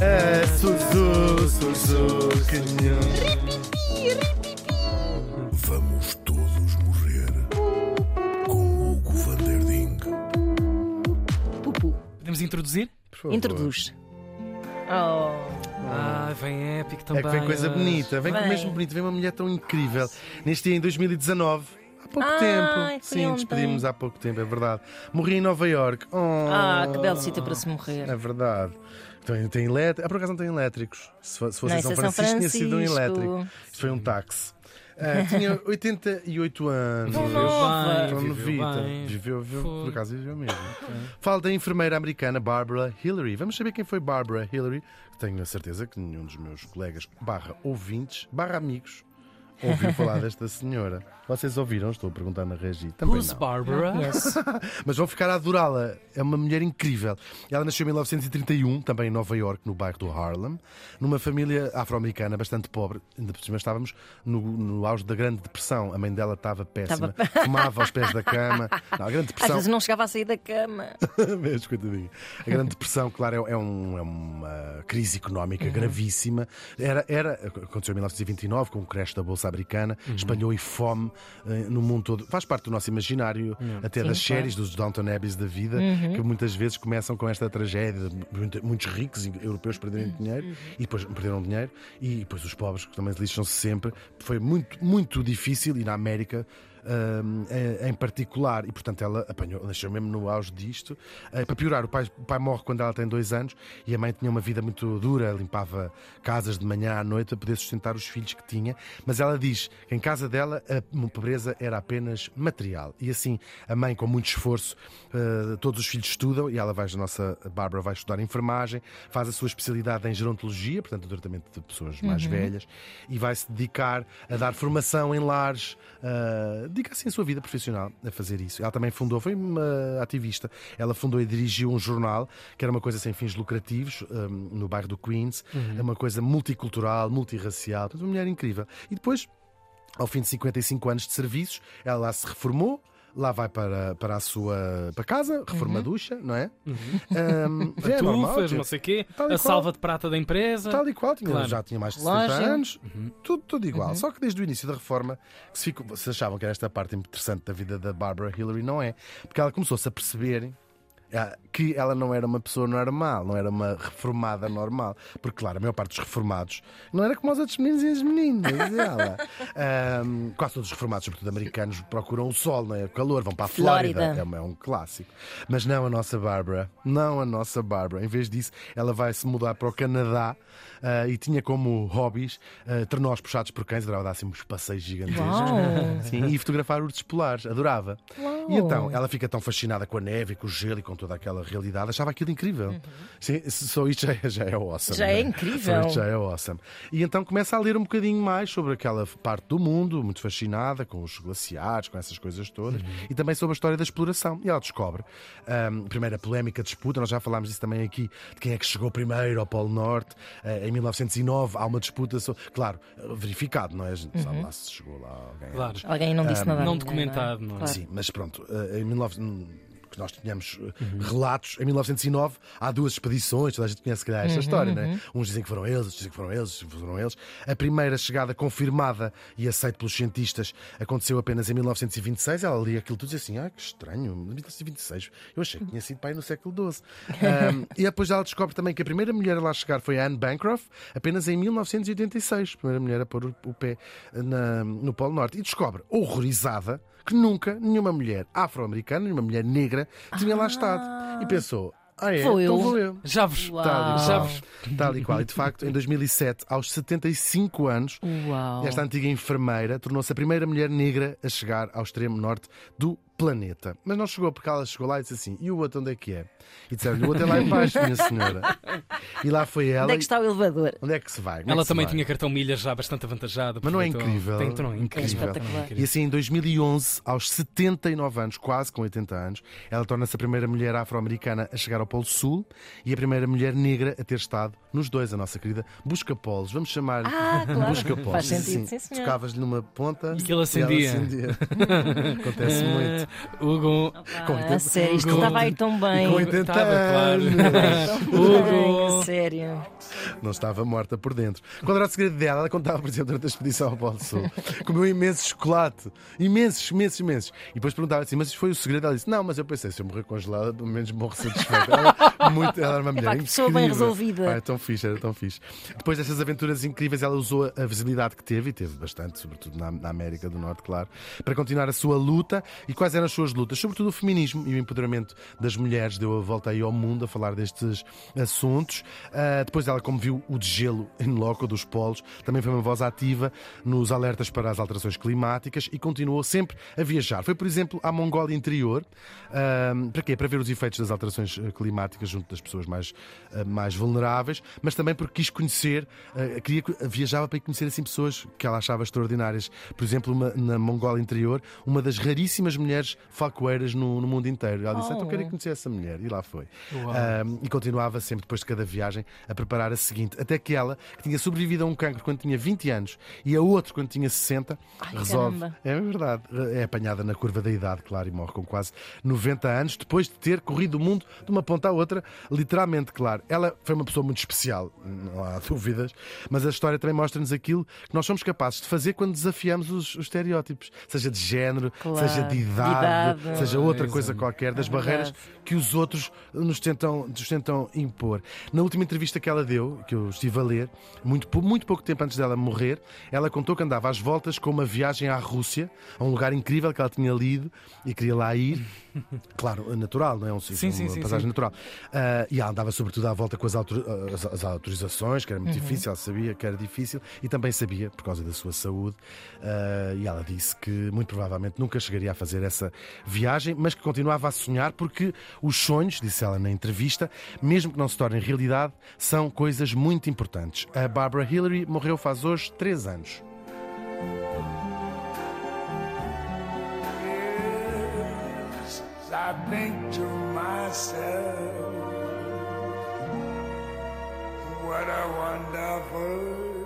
É, Suzu, Suzu, canhão. Vamos todos morrer com Hugo van der Ding. Pupu. Podemos introduzir? Por favor. Introduz. Oh. Ah, vem épico também. É que vem coisa hoje. bonita, vem, com Vem. mesmo bonito, vem uma mulher tão incrível. Neste dia em 2019. Há pouco Ai, tempo. foi Sim, ontem. despedimos há pouco tempo, é verdade. Morri em Nova York. Oh, Ah, que belo sítio para se morrer. É verdade. Tem, tem elétricos. Ah, por acaso não tem elétricos. Se, fo- se fosse Não, em São é São Francisco, tinha sido um Francisco. elétrico. Isto foi um táxi. Ah, tinha 88 anos. Tão Viveu viveu bem. Viveu, viveu, por acaso viveu mesmo. Fala da enfermeira americana Barbara Hillary. Vamos saber quem foi Barbara Hillary. Tenho a certeza que nenhum dos meus colegas, barra ouvintes, barra amigos, ouviu falar desta senhora. Vocês ouviram? Estou a perguntar na Regi. Também Who's não. Barbara? Yes. Mas vão ficar a adorá-la. É uma mulher incrível. Ela nasceu em 1931, também em Nova York, no bairro do Harlem, numa família afro-americana bastante pobre. Ainda por cima estávamos no, no auge da Grande Depressão. A mãe dela estava péssima, fumava aos pés da cama. Não, a Grande Às Depressão. vezes não chegava a sair da cama. Mesmo, coitadinha. A Grande Depressão, claro, é, é um- é uma crise económica gravíssima. Era, era, aconteceu em 1929, com o crash da Bolsa Americana, espalhou e fome eh, no mundo todo. Faz parte do nosso imaginário, até Sim, das claro. séries, dos Downton Abbeys da vida, que muitas vezes começam com esta tragédia. Muitos ricos europeus perderem dinheiro e depois perderam dinheiro, e depois os pobres, que também se lixam-se sempre. Foi muito, muito difícil, e na América em- em particular, e portanto ela apanhou, nasceu mesmo no auge disto. Eh, para piorar, o pai, o pai morre quando ela tem dois anos e a mãe tinha uma vida muito dura, limpava casas de manhã à noite para poder sustentar os filhos que tinha. Mas ela diz que em casa dela a pobreza era apenas material. E assim, a mãe, com muito esforço, eh, todos os filhos estudam e ela vai, a nossa Bárbara vai estudar enfermagem, faz a sua especialidade em gerontologia, portanto, o tratamento de pessoas mais velhas, e vai se dedicar a dar formação em lares, uh, dedica assim a sua vida profissional a fazer isso. Ela também fundou, foi uma ativista, ela fundou e dirigiu um jornal que era uma coisa sem fins lucrativos, um, no bairro do Queens, é uma coisa multicultural, multirracial, uma mulher incrível. E depois, ao fim de 55 anos de serviços, ela lá se reformou. Lá vai para, para a sua para casa, reforma a ducha, não é? Um, é normal, Tufas, tipo, não sei o quê. A qual. salva de prata da empresa. Tal e qual, tinha, Claro. já tinha mais de 60 Loja. anos, tudo, tudo igual. Só que desde o início da reforma, que se, ficou, se achavam que era esta parte interessante da vida da Barbara Hillary, não é. Porque ela começou-se a perceber que ela não era uma pessoa normal, não era uma reformada normal. Porque, claro, a maior parte dos reformados não era como os outros meninos e as meninas. Ela. Ahm, quase todos os reformados, sobretudo americanos, procuram o sol, não é? o calor, vão para a Flórida. Flórida. É uma- é um clássico. Mas não a nossa Bárbara. Não a nossa Bárbara. Em vez disso, ela vai se mudar para o Canadá ah, e tinha como hobbies uh, trenós puxados por cães, adorava dar assim uns passeios gigantescos. Sim, e fotografar ursos polares, adorava. Uau. E então, ela fica tão fascinada com a neve e com o gelo e com toda aquela realidade, achava aquilo incrível. Sim, só isto já é, já é awesome. Já não é incrível. Só isto já é awesome. E então começa a ler um bocadinho mais sobre aquela parte do mundo, muito fascinada com os glaciares, com essas coisas todas, e também sobre a história da exploração. E ela descobre a primeira polémica disputa, nós já falámos disso também aqui, de quem é que chegou primeiro ao Polo Norte. Ah, em 1909 há uma disputa, sobre, claro, verificado, não é? A gente sabe lá se chegou lá alguém. Claro. Alguém não disse nada. a não ninguém, documentado, não é? Claro. Sim, mas pronto, eh, em 19... que nós tínhamos eh, relatos, em 1909 há duas expedições, toda a gente conhece calhar esta história, não é? Uns dizem que foram eles, outros dizem que foram eles, outros que foram eles. A primeira chegada confirmada e aceita pelos cientistas aconteceu apenas em 1926. Ela lia aquilo tudo e dizia assim: ah, que estranho, 1926. Eu achei que tinha sido pai no século XII. Ahm, e depois ela descobre também que a primeira mulher a lá chegar foi a Anne Bancroft, apenas em 1986. A primeira mulher a pôr o, o pé na- no Polo Norte. E descobre, horrorizada, que nunca nenhuma mulher afro-americana, nenhuma mulher negra, tinha lá estado. E pensou. Ah, é? Vou então eu." vou eu. Já vos. Uau. Tal e, Já qual. vos- Tal e qual. E de facto, em 2007, aos 75 anos, Uau. esta antiga enfermeira tornou-se a primeira mulher negra a chegar ao extremo norte do planeta. Mas não chegou porque ela chegou lá e disse assim: e o outro onde é que é? E disseram-lhe: o outro é lá embaixo, minha senhora. E lá foi ela. Onde é que está o elevador? Onde é que se vai? Onde é Ela também vai? tinha cartão milhas já bastante avantajado. Mas não é incrível? Tem, não, é É incrível. espetacular. E assim, em 2011, aos 79 anos, quase com 80 anos, ela torna-se a primeira mulher afro-americana a chegar ao Polo Sul e a primeira mulher negra a ter estado nos dois, a nossa querida Busca Polos. Vamos chamar-lhe Ah, claro. Busca Polos. Faz sentido, sim, senhor. Tocavas-lhe numa ponta E que ele acendia. ela acendia. Acontece muito. Hugo. Com Ah, 80 sério, isto estava aí tão bem. Com 80 Estava, claro. Hugo. Sério. Não estava morta por dentro. Qual era o segredo dela? Ela contava, por exemplo, durante a expedição ao Polo Sul. Comeu imenso chocolate. Imensos, imensos, imensos. E depois perguntava assim: Mas isso foi o segredo? Ela disse: Não, mas eu pensei, se eu morrer congelada, pelo menos morro satisfeita. Ela, muito, ela era uma mulher que pessoa bem incrível. resolvida. Ah, é tão fixe, era tão fixe. Depois destas aventuras incríveis, ela usou a visibilidade que teve, e teve bastante, sobretudo na, na América do Norte, claro, para continuar a sua luta. E quais eram as suas lutas? Sobretudo o feminismo e o empoderamento das mulheres. Deu a volta aí ao mundo a falar destes assuntos. Ah, depois ela, como viu o degelo in loco dos polos, também foi uma voz ativa nos alertas para as alterações climáticas e continuou sempre a viajar. Foi, por exemplo, à Mongólia Interior. Ah, para quê? Para ver os efeitos das alterações eh, climáticas junto das pessoas mais, ah, mais vulneráveis, mas também porque quis conhecer, ah, queria, viajava para conhecer assim pessoas que ela achava extraordinárias. Por exemplo, uma- na Mongólia Interior, uma das raríssimas mulheres falcoeiras no, no mundo inteiro. Ela disse: Oh. Então quero ir conhecer essa mulher. E lá foi. Ah, e continuava sempre, depois de cada viagem, a preparar a seguinte. Até que ela, que tinha sobrevivido a um cancro quando tinha 20 anos e a outro quando tinha 60, Ai, resolve. caramba. É verdade. É apanhada na curva da idade, claro, e morre com quase 90 anos, depois de ter corrido o mundo de uma ponta à outra, literalmente, claro. Ela foi uma pessoa muito especial, não há dúvidas, mas a história também mostra-nos aquilo que nós somos capazes de fazer quando desafiamos os, os estereótipos, seja de género, Claro, seja de de idade, idade. seja outra Pois coisa é. qualquer, das É barreiras que os outros nos tentam, nos tentam impor. Na última entrevista que ela deu, que eu estive a ler, muito, muito pouco tempo antes dela morrer, ela contou que andava às voltas com uma viagem à Rússia, a um lugar incrível que ela tinha lido e queria lá ir. Claro, natural, não é um Sim, sim, uma passagem sim. natural. Ah, e ela andava sobretudo à volta com as, autor- as- as autorizações, que era Uhum. muito difícil, ela sabia que era difícil e também sabia, por causa da sua saúde, ah, e ela disse que muito provavelmente nunca chegaria a fazer essa viagem, mas que continuava a sonhar porque os sonhos, disse ela na entrevista, mesmo que não se tornem realidade, são coisas muito importantes. A Barbara Hillary morreu faz hoje três anos. I think to myself, what a wonderful